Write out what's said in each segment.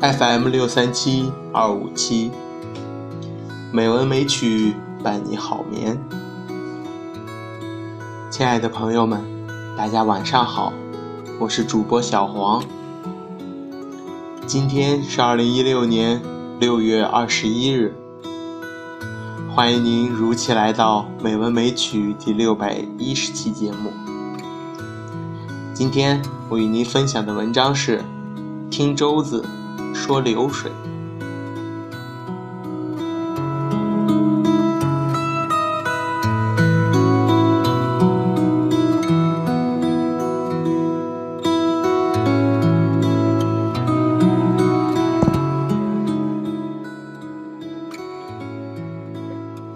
FM 六三七二五七，美文美曲伴你好眠。亲爱的朋友们，大家晚上好，我是主播小黄。今天是二零一六年六月二十一日，欢迎您如期来到《美文美曲》第六百一十期节目。今天我与您分享的文章是《听舟子说流水》。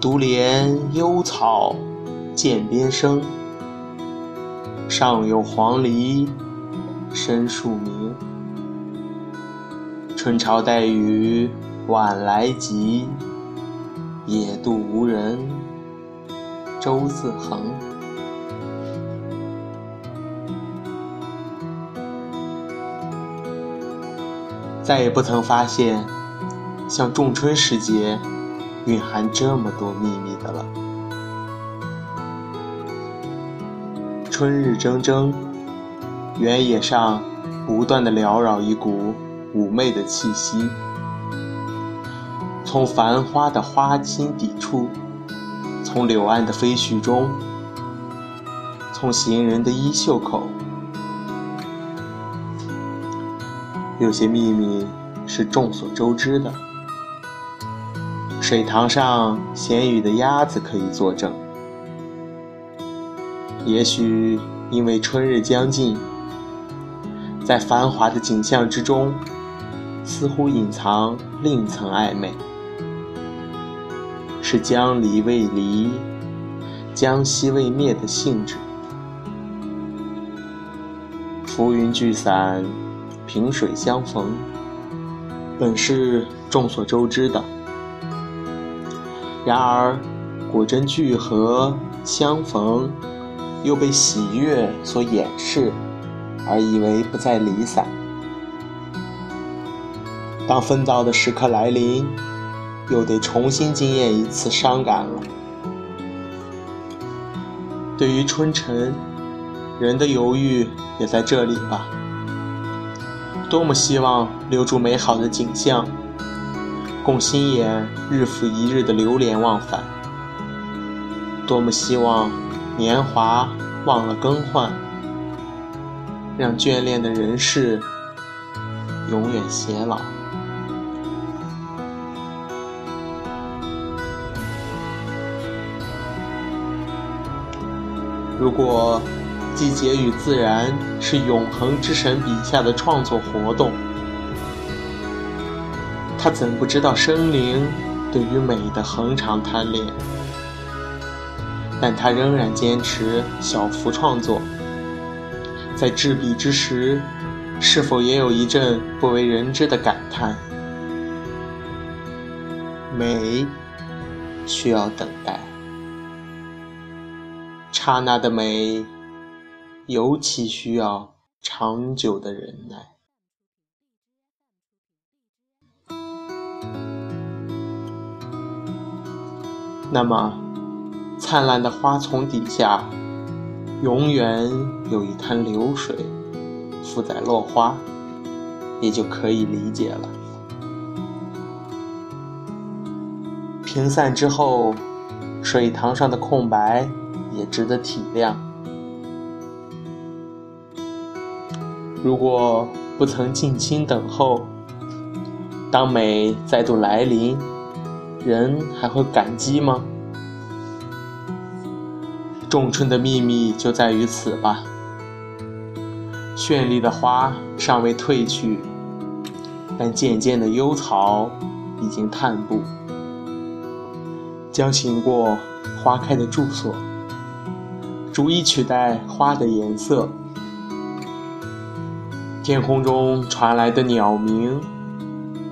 独怜幽草涧边生，上有黄鹂深树鸣。春潮带雨晚来急，野渡无人舟自横。再也不曾发现，像仲春时节。蕴含这么多秘密的了。春日铮铮，原野上不断的缭绕一股妩媚的气息，从繁花的花心底处，从柳岸的飞絮中，从行人的衣袖口，有些秘密是众所周知的。水塘上闲鱼的鸭子可以作证。也许因为春日将近，在繁华的景象之中，似乎隐藏另一层暧昧，是将离未离，将熄未灭的性质。浮云聚散，萍水相逢，本是众所周知的。然而，果真聚合相逢，又被喜悦所掩饰，而以为不再离散。当奋斗的时刻来临，又得重新经验一次伤感了。对于春晨，人的犹豫也在这里吧。多么希望留住美好的景象。供心眼日复一日的流连忘返，多么希望年华忘了更换，让眷恋的人世永远偕老。如果季节与自然是永恒之神笔下的创作活动。他怎不知道生灵对于美的恒常贪恋？但他仍然坚持小幅创作。在执笔之时，是否也有一阵不为人知的感叹？美需要等待，刹那的美尤其需要长久的忍耐。那么，灿烂的花丛底下，永远有一滩流水，负载落花，也就可以理解了。平散之后，水塘上的空白也值得体谅。如果不曾静心等候，当美再度来临。人还会感激吗？仲春的秘密就在于此吧。绚丽的花尚未褪去，但渐渐的幽草已经探步，将行过花开的住所，逐一取代花的颜色。天空中传来的鸟鸣，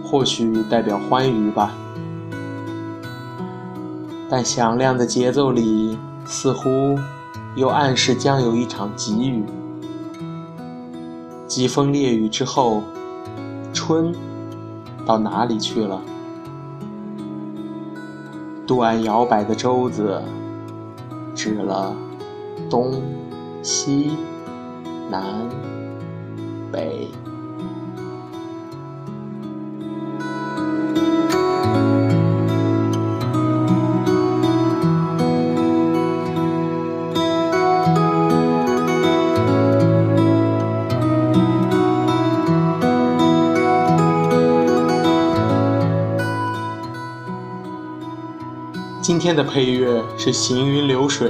或许代表欢愉吧。但响亮的节奏里，似乎又暗示将有一场急雨。疾风烈雨之后，春到哪里去了？渡岸摇摆的舟子，指了东、西、南、北。今天的配乐是《行云流水》，